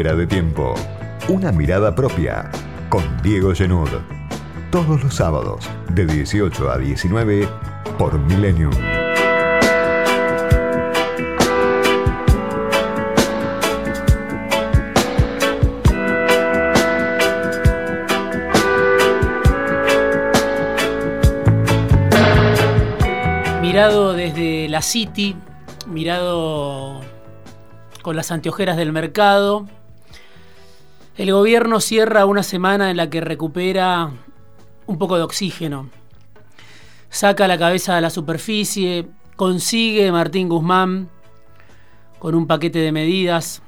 De tiempo. Una mirada propia con Diego Genud. Todos los sábados de 18 a 19 por Millennium. Mirado desde la City, mirado con las anteojeras del mercado, el gobierno cierra una semana en la que recupera un poco de oxígeno. Saca la cabeza a la superficie, consigue Martín Guzmán con un paquete de medidas.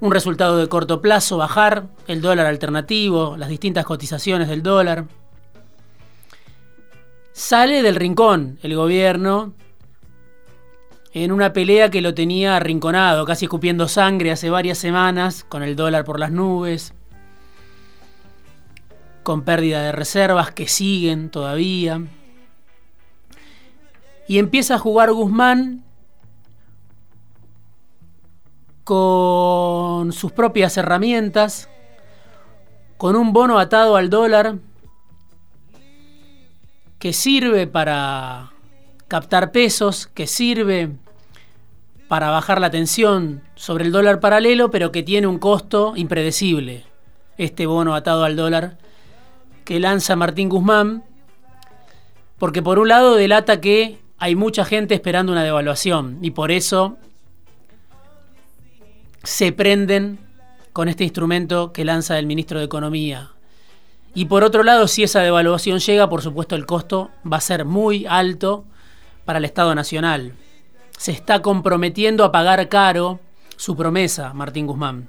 Un resultado de corto plazo, bajar el dólar alternativo, las distintas cotizaciones del dólar. Sale del rincón el gobierno en una pelea que lo tenía arrinconado, casi escupiendo sangre hace varias semanas, con el dólar por las nubes, con pérdida de reservas que siguen todavía. Y empieza a jugar Guzmán con sus propias herramientas, con un bono atado al dólar que sirve para captar pesos, que sirve para bajar la tensión sobre el dólar paralelo, pero que tiene un costo impredecible. Este bono atado al dólar que lanza Martín Guzmán, porque por un lado delata que hay mucha gente esperando una devaluación y por eso se prenden con este instrumento que lanza el ministro de Economía. Y por otro lado, si esa devaluación llega, por supuesto el costo va a ser muy alto para el Estado Nacional se está comprometiendo a pagar caro su promesa, Martín Guzmán.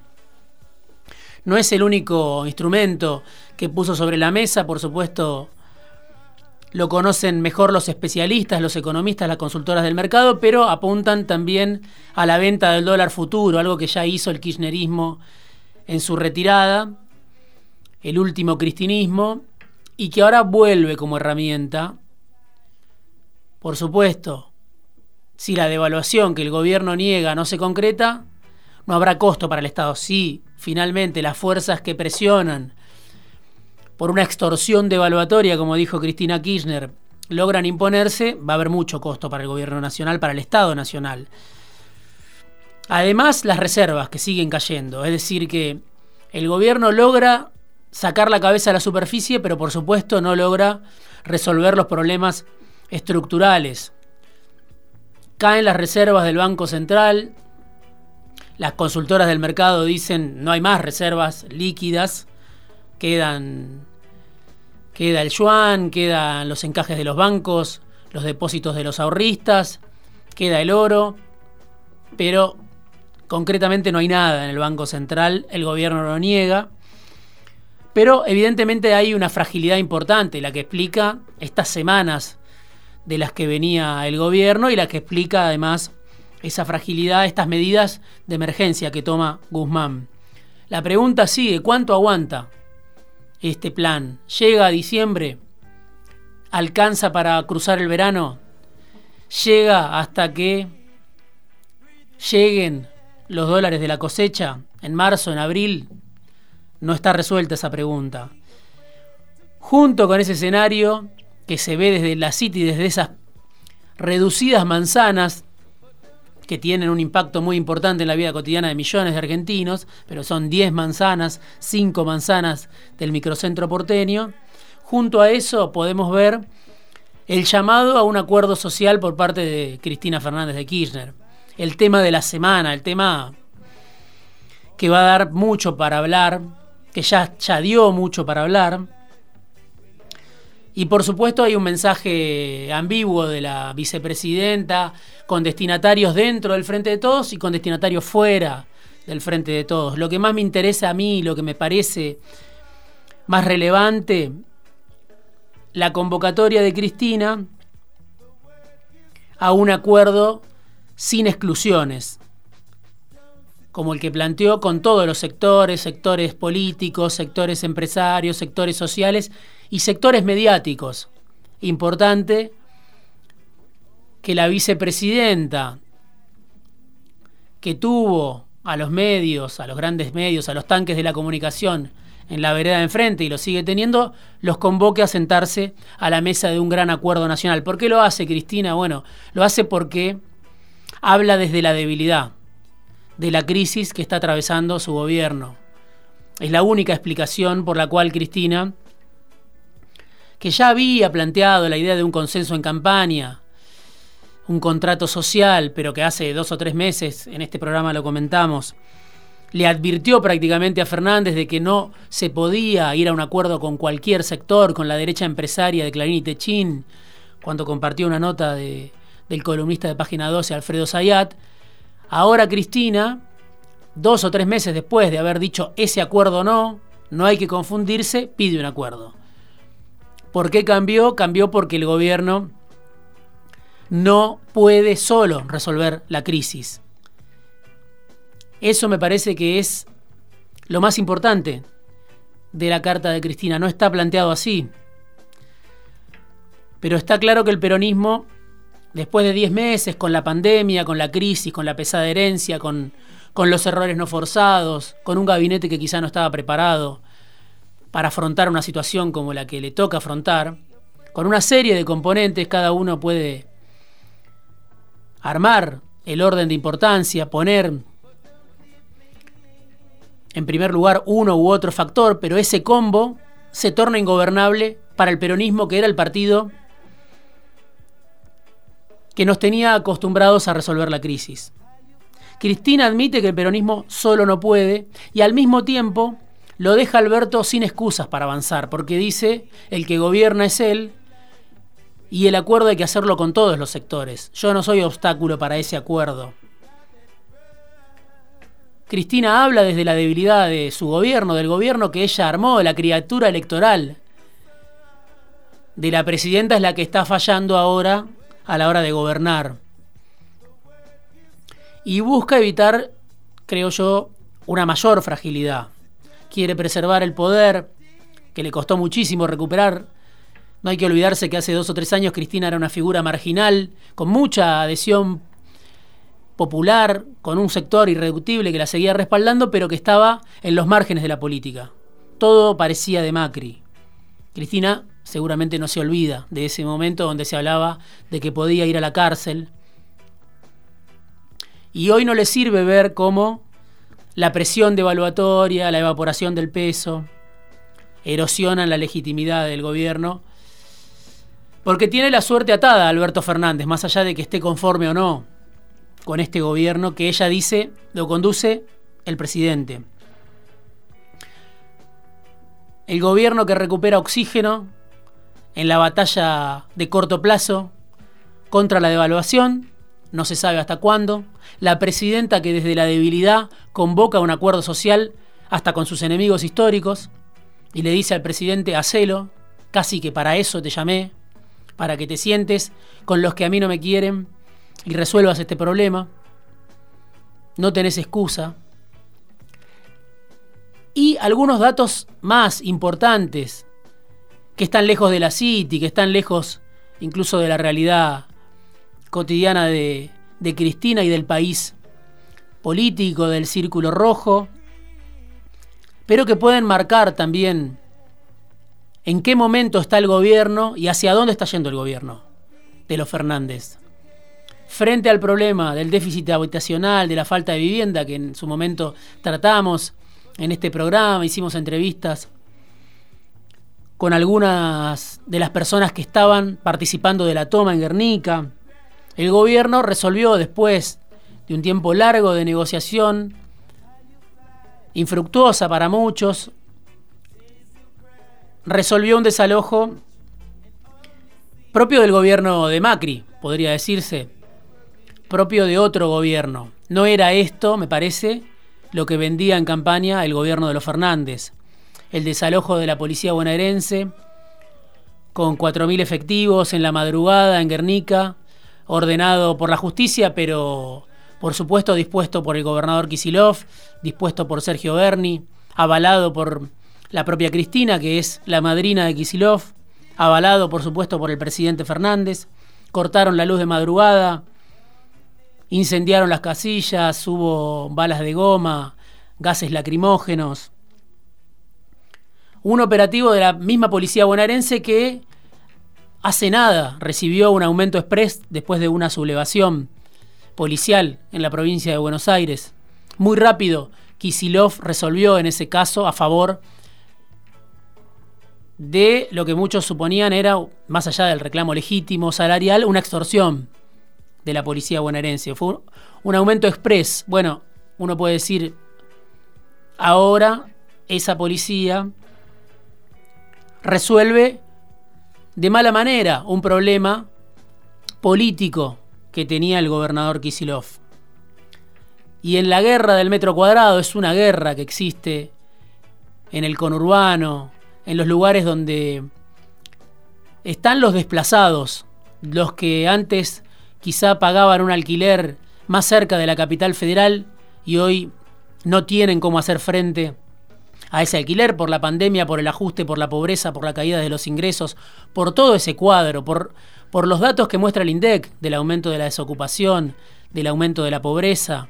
No es el único instrumento que puso sobre la mesa, por supuesto, lo conocen mejor los especialistas, los economistas, las consultoras del mercado, pero apuntan también a la venta del dólar futuro, algo que ya hizo el kirchnerismo en su retirada, el último cristinismo, y que ahora vuelve como herramienta. Por supuesto, si la devaluación que el gobierno niega no se concreta, no habrá costo para el Estado. Si finalmente las fuerzas que presionan por una extorsión devaluatoria, como dijo Cristina Kirchner, logran imponerse, va a haber mucho costo para el gobierno nacional, para el Estado nacional. Además, las reservas que siguen cayendo, es decir, que el gobierno logra sacar la cabeza a la superficie, pero por supuesto no logra resolver los problemas estructurales Caen las reservas del Banco Central. Las consultoras del mercado dicen no hay más reservas líquidas. Quedan queda el yuan, quedan los encajes de los bancos, los depósitos de los ahorristas, queda el oro, pero concretamente no hay nada en el Banco Central, el gobierno lo niega. Pero evidentemente hay una fragilidad importante, la que explica estas semanas de las que venía el gobierno y la que explica además esa fragilidad, estas medidas de emergencia que toma Guzmán. La pregunta sigue, ¿cuánto aguanta este plan? ¿Llega a diciembre? ¿Alcanza para cruzar el verano? ¿Llega hasta que lleguen los dólares de la cosecha en marzo, en abril? No está resuelta esa pregunta. Junto con ese escenario, que se ve desde la City, desde esas reducidas manzanas que tienen un impacto muy importante en la vida cotidiana de millones de argentinos, pero son 10 manzanas, 5 manzanas del microcentro porteño. Junto a eso podemos ver el llamado a un acuerdo social por parte de Cristina Fernández de Kirchner. El tema de la semana, el tema que va a dar mucho para hablar, que ya, ya dio mucho para hablar, y por supuesto hay un mensaje ambiguo de la vicepresidenta con destinatarios dentro del Frente de Todos y con destinatarios fuera del Frente de Todos. Lo que más me interesa a mí, lo que me parece más relevante, la convocatoria de Cristina a un acuerdo sin exclusiones, como el que planteó con todos los sectores, sectores políticos, sectores empresarios, sectores sociales y sectores mediáticos. Importante que la vicepresidenta, que tuvo a los medios, a los grandes medios, a los tanques de la comunicación en la vereda de enfrente y lo sigue teniendo, los convoque a sentarse a la mesa de un gran acuerdo nacional. ¿Por qué lo hace Cristina? Bueno, lo hace porque habla desde la debilidad de la crisis que está atravesando su gobierno. Es la única explicación por la cual Cristina, que ya había planteado la idea de un consenso en campaña, un contrato social, pero que hace dos o tres meses en este programa lo comentamos, le advirtió prácticamente a Fernández de que no se podía ir a un acuerdo con cualquier sector, con la derecha empresaria de Clarín y Techín, cuando compartió una nota de, del columnista de Página 12, Alfredo Zayat. Ahora Cristina, dos o tres meses después de haber dicho ese acuerdo no, no hay que confundirse, pide un acuerdo. ¿Por qué cambió? Cambió porque el gobierno no puede solo resolver la crisis. Eso me parece que es lo más importante de la carta de Cristina. No está planteado así. Pero está claro que el peronismo, después de 10 meses, con la pandemia, con la crisis, con la pesada herencia, con, con los errores no forzados, con un gabinete que quizá no estaba preparado para afrontar una situación como la que le toca afrontar, con una serie de componentes, cada uno puede armar el orden de importancia, poner en primer lugar uno u otro factor, pero ese combo se torna ingobernable para el peronismo, que era el partido que nos tenía acostumbrados a resolver la crisis. Cristina admite que el peronismo solo no puede y al mismo tiempo lo deja Alberto sin excusas para avanzar, porque dice, el que gobierna es él y el acuerdo hay que hacerlo con todos los sectores. Yo no soy obstáculo para ese acuerdo. Cristina habla desde la debilidad de su gobierno, del gobierno que ella armó, de la criatura electoral. De la presidenta es la que está fallando ahora a la hora de gobernar. Y busca evitar, creo yo, una mayor fragilidad. Quiere preservar el poder, que le costó muchísimo recuperar. No hay que olvidarse que hace dos o tres años Cristina era una figura marginal, con mucha adhesión popular, con un sector irreductible que la seguía respaldando, pero que estaba en los márgenes de la política. Todo parecía de Macri. Cristina seguramente no se olvida de ese momento donde se hablaba de que podía ir a la cárcel. Y hoy no le sirve ver cómo la presión devaluatoria, la evaporación del peso, erosionan la legitimidad del gobierno, porque tiene la suerte atada Alberto Fernández, más allá de que esté conforme o no con este gobierno que ella dice lo conduce el presidente. El gobierno que recupera oxígeno en la batalla de corto plazo contra la devaluación, no se sabe hasta cuándo. La presidenta que desde la debilidad convoca un acuerdo social hasta con sus enemigos históricos y le dice al presidente, hacelo, casi que para eso te llamé, para que te sientes con los que a mí no me quieren y resuelvas este problema. No tenés excusa. Y algunos datos más importantes que están lejos de la City, que están lejos incluso de la realidad cotidiana de, Cristina y del país político, del círculo rojo, pero que pueden marcar también en qué momento está el gobierno y hacia dónde está yendo el gobierno de los Fernández frente al problema del déficit habitacional, de la falta de vivienda, que en su momento tratamos en este programa, hicimos entrevistas con algunas de las personas que estaban participando de la toma en Guernica. El gobierno resolvió después de un tiempo largo de negociación, infructuosa para muchos, resolvió un desalojo propio del gobierno de Macri, podría decirse, propio de otro gobierno. No era esto, me parece, lo que vendía en campaña el gobierno de los Fernández. El desalojo de la policía bonaerense, con 4.000 efectivos en la madrugada en Guernica, ordenado por la justicia, pero por supuesto dispuesto por el gobernador Kisilov, dispuesto por Sergio Berni, avalado por la propia Cristina, que es la madrina de Kisilov, avalado por supuesto por el presidente Fernández. Cortaron la luz de madrugada, incendiaron las casillas, hubo balas de goma, gases lacrimógenos. Un operativo de la misma policía bonaerense que hace nada recibió un aumento express después de una sublevación policial en la provincia de Buenos Aires. Muy rápido, Kisilov resolvió en ese caso a favor de lo que muchos suponían era, más allá del reclamo legítimo salarial, una extorsión de la policía bonaerense. Fue un, aumento express. Bueno, uno puede decir, ahora esa policía resuelve de mala manera un problema político que tenía el gobernador Kisilov. Y en la guerra del metro cuadrado es una guerra que existe en el conurbano, en los lugares donde están los desplazados, los que antes quizá pagaban un alquiler más cerca de la capital federal y hoy no tienen cómo hacer frente a ese alquiler por la pandemia, por el ajuste, por la pobreza, por la caída de los ingresos, por todo ese cuadro, por, por los datos que muestra el INDEC del aumento de la desocupación, del aumento de la pobreza.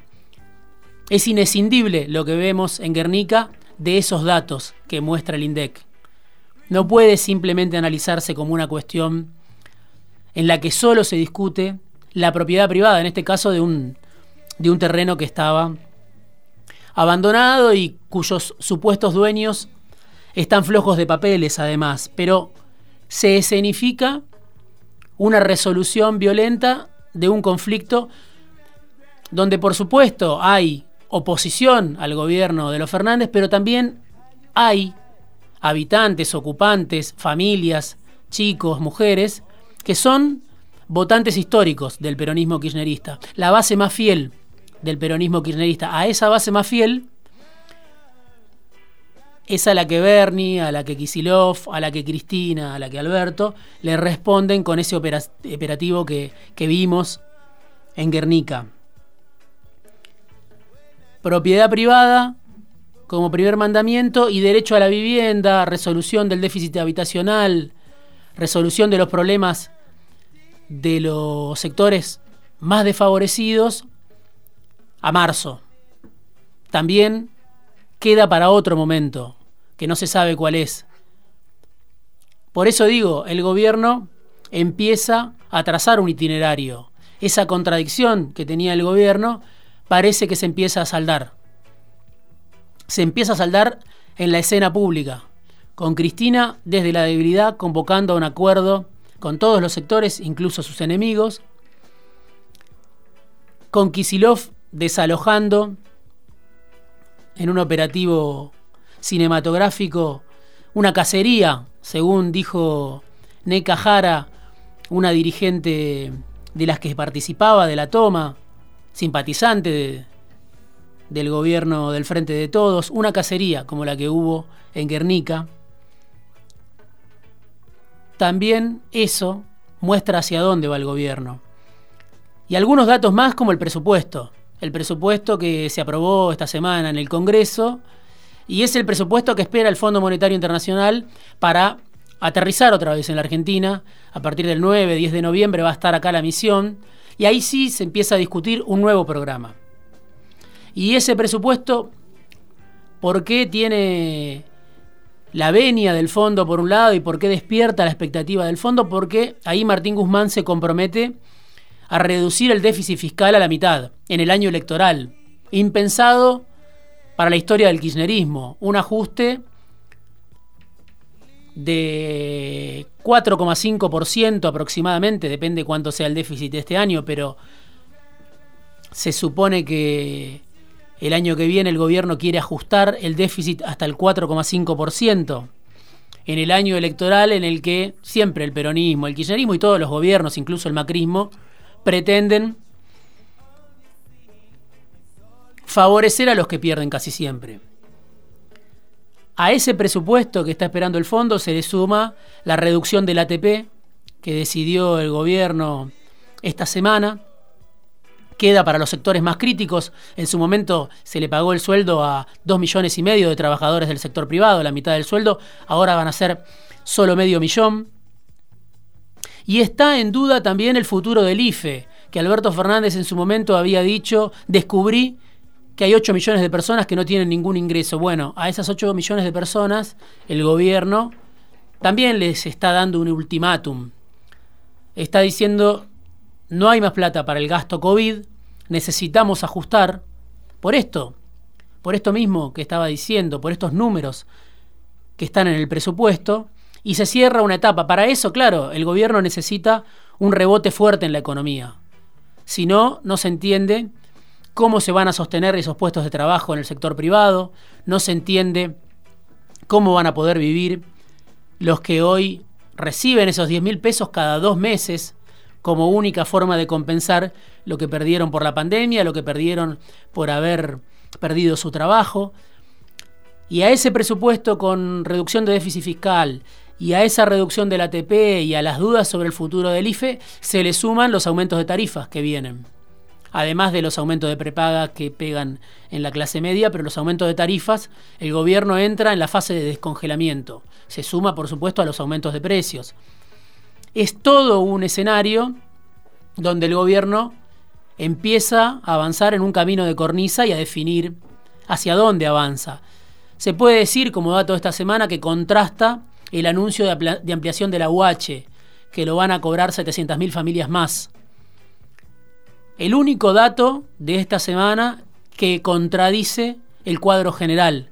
Es inescindible lo que vemos en Guernica de esos datos que muestra el INDEC no puede simplemente analizarse como una cuestión en la que solo se discute la propiedad privada, en este caso de un, de un terreno que estaba abandonado y cuyos supuestos dueños están flojos de papeles además, pero se escenifica una resolución violenta de un conflicto donde por supuesto hay oposición al gobierno de los Fernández, pero también hay habitantes, ocupantes, familias, chicos, mujeres, que son votantes históricos del peronismo kirchnerista, la base más fiel del peronismo kirchnerista. A esa base más fiel es a la que Bernie, a la que Kisilov, a la que Cristina, a la que Alberto le responden con ese operativo que, que vimos en Guernica. Propiedad privada como primer mandamiento y derecho a la vivienda, resolución del déficit habitacional, resolución de los problemas de los sectores más desfavorecidos a marzo. También queda para otro momento, que no se sabe cuál es. Por eso digo, el gobierno empieza a trazar un itinerario. Esa contradicción que tenía el gobierno parece que se empieza a saldar se empieza a saldar en la escena pública, con Cristina desde la debilidad convocando a un acuerdo con todos los sectores, incluso sus enemigos, con Kisilov desalojando en un operativo cinematográfico una cacería, según dijo Jara, una dirigente de las que participaba de la toma, simpatizante de, del gobierno del Frente de Todos, una cacería como la que hubo en Guernica. También eso muestra hacia dónde va el gobierno. Y algunos datos más como el presupuesto. El presupuesto que se aprobó esta semana en el Congreso y es el presupuesto que espera el Fondo Monetario Internacional para aterrizar otra vez en la Argentina. A partir del 9-10 de noviembre va a estar acá la misión y ahí sí se empieza a discutir un nuevo programa. Y ese presupuesto, ¿por qué tiene la venia del fondo por un lado y por qué despierta la expectativa del fondo? Porque ahí Martín Guzmán se compromete a reducir el déficit fiscal a la mitad en el año electoral. Impensado para la historia del kirchnerismo. Un ajuste de 4,5% aproximadamente, depende cuánto sea el déficit de este año, pero se supone que el año que viene el gobierno quiere ajustar el déficit hasta el 4,5%. En el año electoral en el que siempre el peronismo, el kirchnerismo y todos los gobiernos, incluso el macrismo, pretenden favorecer a los que pierden casi siempre. A ese presupuesto que está esperando el fondo se le suma la reducción del ATP que decidió el gobierno esta semana, queda para los sectores más críticos. En su momento se le pagó el sueldo a dos millones y medio de trabajadores del sector privado, la mitad del sueldo, ahora van a ser solo medio millón. Y está en duda también el futuro del IFE, que Alberto Fernández en su momento había dicho, descubrí que hay 8 millones de personas que no tienen ningún ingreso. Bueno, a esas 8 millones de personas el gobierno también les está dando un ultimátum. Está diciendo, no hay más plata para el gasto COVID, necesitamos ajustar. Por esto, por esto mismo que estaba diciendo, por estos números que están en el presupuesto, y se cierra una etapa. Para eso, claro, el gobierno necesita un rebote fuerte en la economía. Si no, no se entiende cómo se van a sostener esos puestos de trabajo en el sector privado, no se entiende cómo van a poder vivir los que hoy reciben esos 10 mil pesos cada dos meses como única forma de compensar lo que perdieron por la pandemia, lo que perdieron por haber perdido su trabajo. Y a ese presupuesto con reducción de déficit fiscal y a esa reducción del ATP y a las dudas sobre el futuro del IFE se le suman los aumentos de tarifas que vienen. Además de los aumentos de prepaga que pegan en la clase media, pero los aumentos de tarifas, el gobierno entra en la fase de descongelamiento. Se suma, por supuesto, a los aumentos de precios. Es todo un escenario donde el gobierno empieza a avanzar en un camino de cornisa y a definir hacia dónde avanza. Se puede decir, como dato de esta semana, que contrasta el anuncio de, ampliación de la UH, que lo van a cobrar 700.000 familias más. El único dato de esta semana que contradice el cuadro general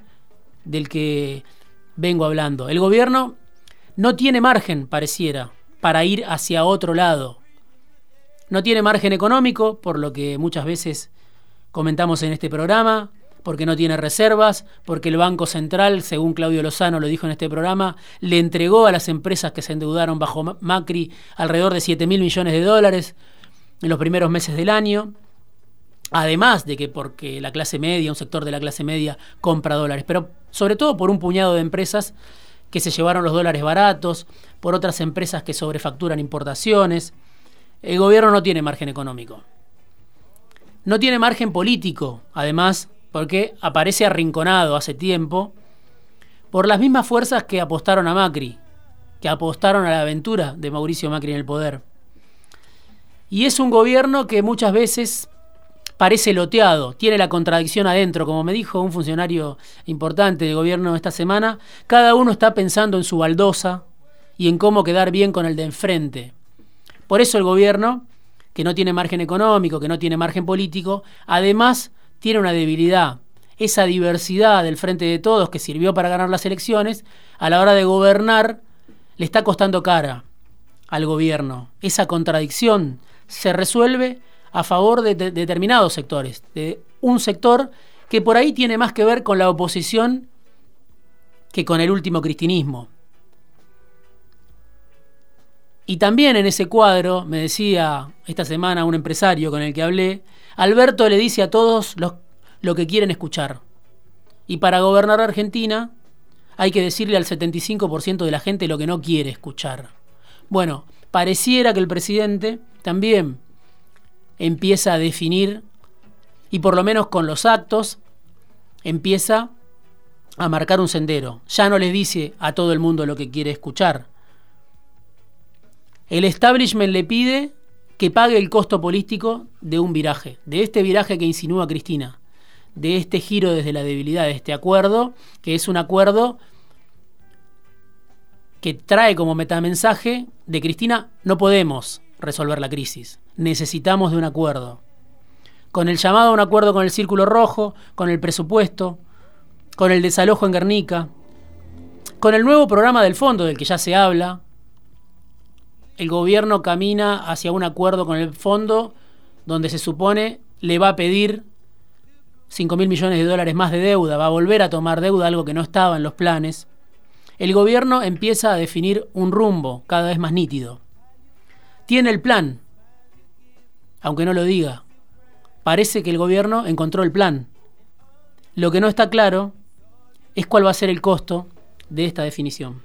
del que vengo hablando. El gobierno no tiene margen, pareciera, para ir hacia otro lado. No tiene margen económico, por lo que muchas veces comentamos en este programa, porque no tiene reservas, porque el Banco Central, según Claudio Lozano lo dijo en este programa, le entregó a las empresas que se endeudaron bajo Macri alrededor de 7 mil millones de dólares en los primeros meses del año. Además de que porque la clase media, un sector de la clase media, compra dólares, pero sobre todo por un puñado de empresas que se llevaron los dólares baratos, por otras empresas que sobrefacturan importaciones. El gobierno no tiene margen económico. No tiene margen político, además, porque aparece arrinconado hace tiempo por las mismas fuerzas que apostaron a Macri, que apostaron a la aventura de Mauricio Macri en el poder. Y es un gobierno que muchas veces parece loteado, tiene la contradicción adentro, como me dijo un funcionario importante del gobierno esta semana, cada uno está pensando en su baldosa y en cómo quedar bien con el de enfrente. Por eso el gobierno, que no tiene margen económico, que no tiene margen político, además tiene una debilidad, esa diversidad del frente de todos que sirvió para ganar las elecciones, a la hora de gobernar le está costando cara al gobierno. Esa contradicción se resuelve a favor de, determinados sectores, de un sector que por ahí tiene más que ver con la oposición que con el último cristinismo. Y también en ese cuadro, me decía esta semana un empresario con el que hablé, Alberto le dice a todos lo que quieren escuchar. Y para gobernar Argentina hay que decirle al 75% de la gente lo que no quiere escuchar. Bueno, pareciera que el presidente también empieza a definir, y por lo menos con los actos, empieza a marcar un sendero. Ya no les dice a todo el mundo lo que quiere escuchar. El establishment le pide que pague el costo político de un viraje, de este viraje que insinúa Cristina, de este giro desde la debilidad, de este acuerdo, que es un acuerdo que trae como metamensaje de Cristina, no podemos resolver la crisis, necesitamos de un acuerdo. Con el llamado a un acuerdo con el Círculo Rojo, con el presupuesto, con el desalojo en Guernica, con el nuevo programa del fondo del que ya se habla, el gobierno camina hacia un acuerdo con el fondo donde se supone le va a pedir 5 mil millones de dólares más de deuda, va a volver a tomar deuda, algo que no estaba en los planes el gobierno empieza a definir un rumbo cada vez más nítido. Tiene el plan, aunque no lo diga. Parece que el gobierno encontró el plan. Lo que no está claro es cuál va a ser el costo de esta definición.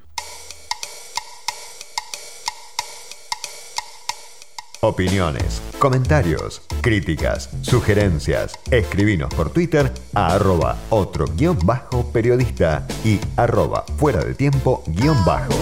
Opiniones, comentarios, críticas, sugerencias. Escribinos por Twitter a arroba otro guion bajo periodista y arroba fuera de tiempo guion bajo.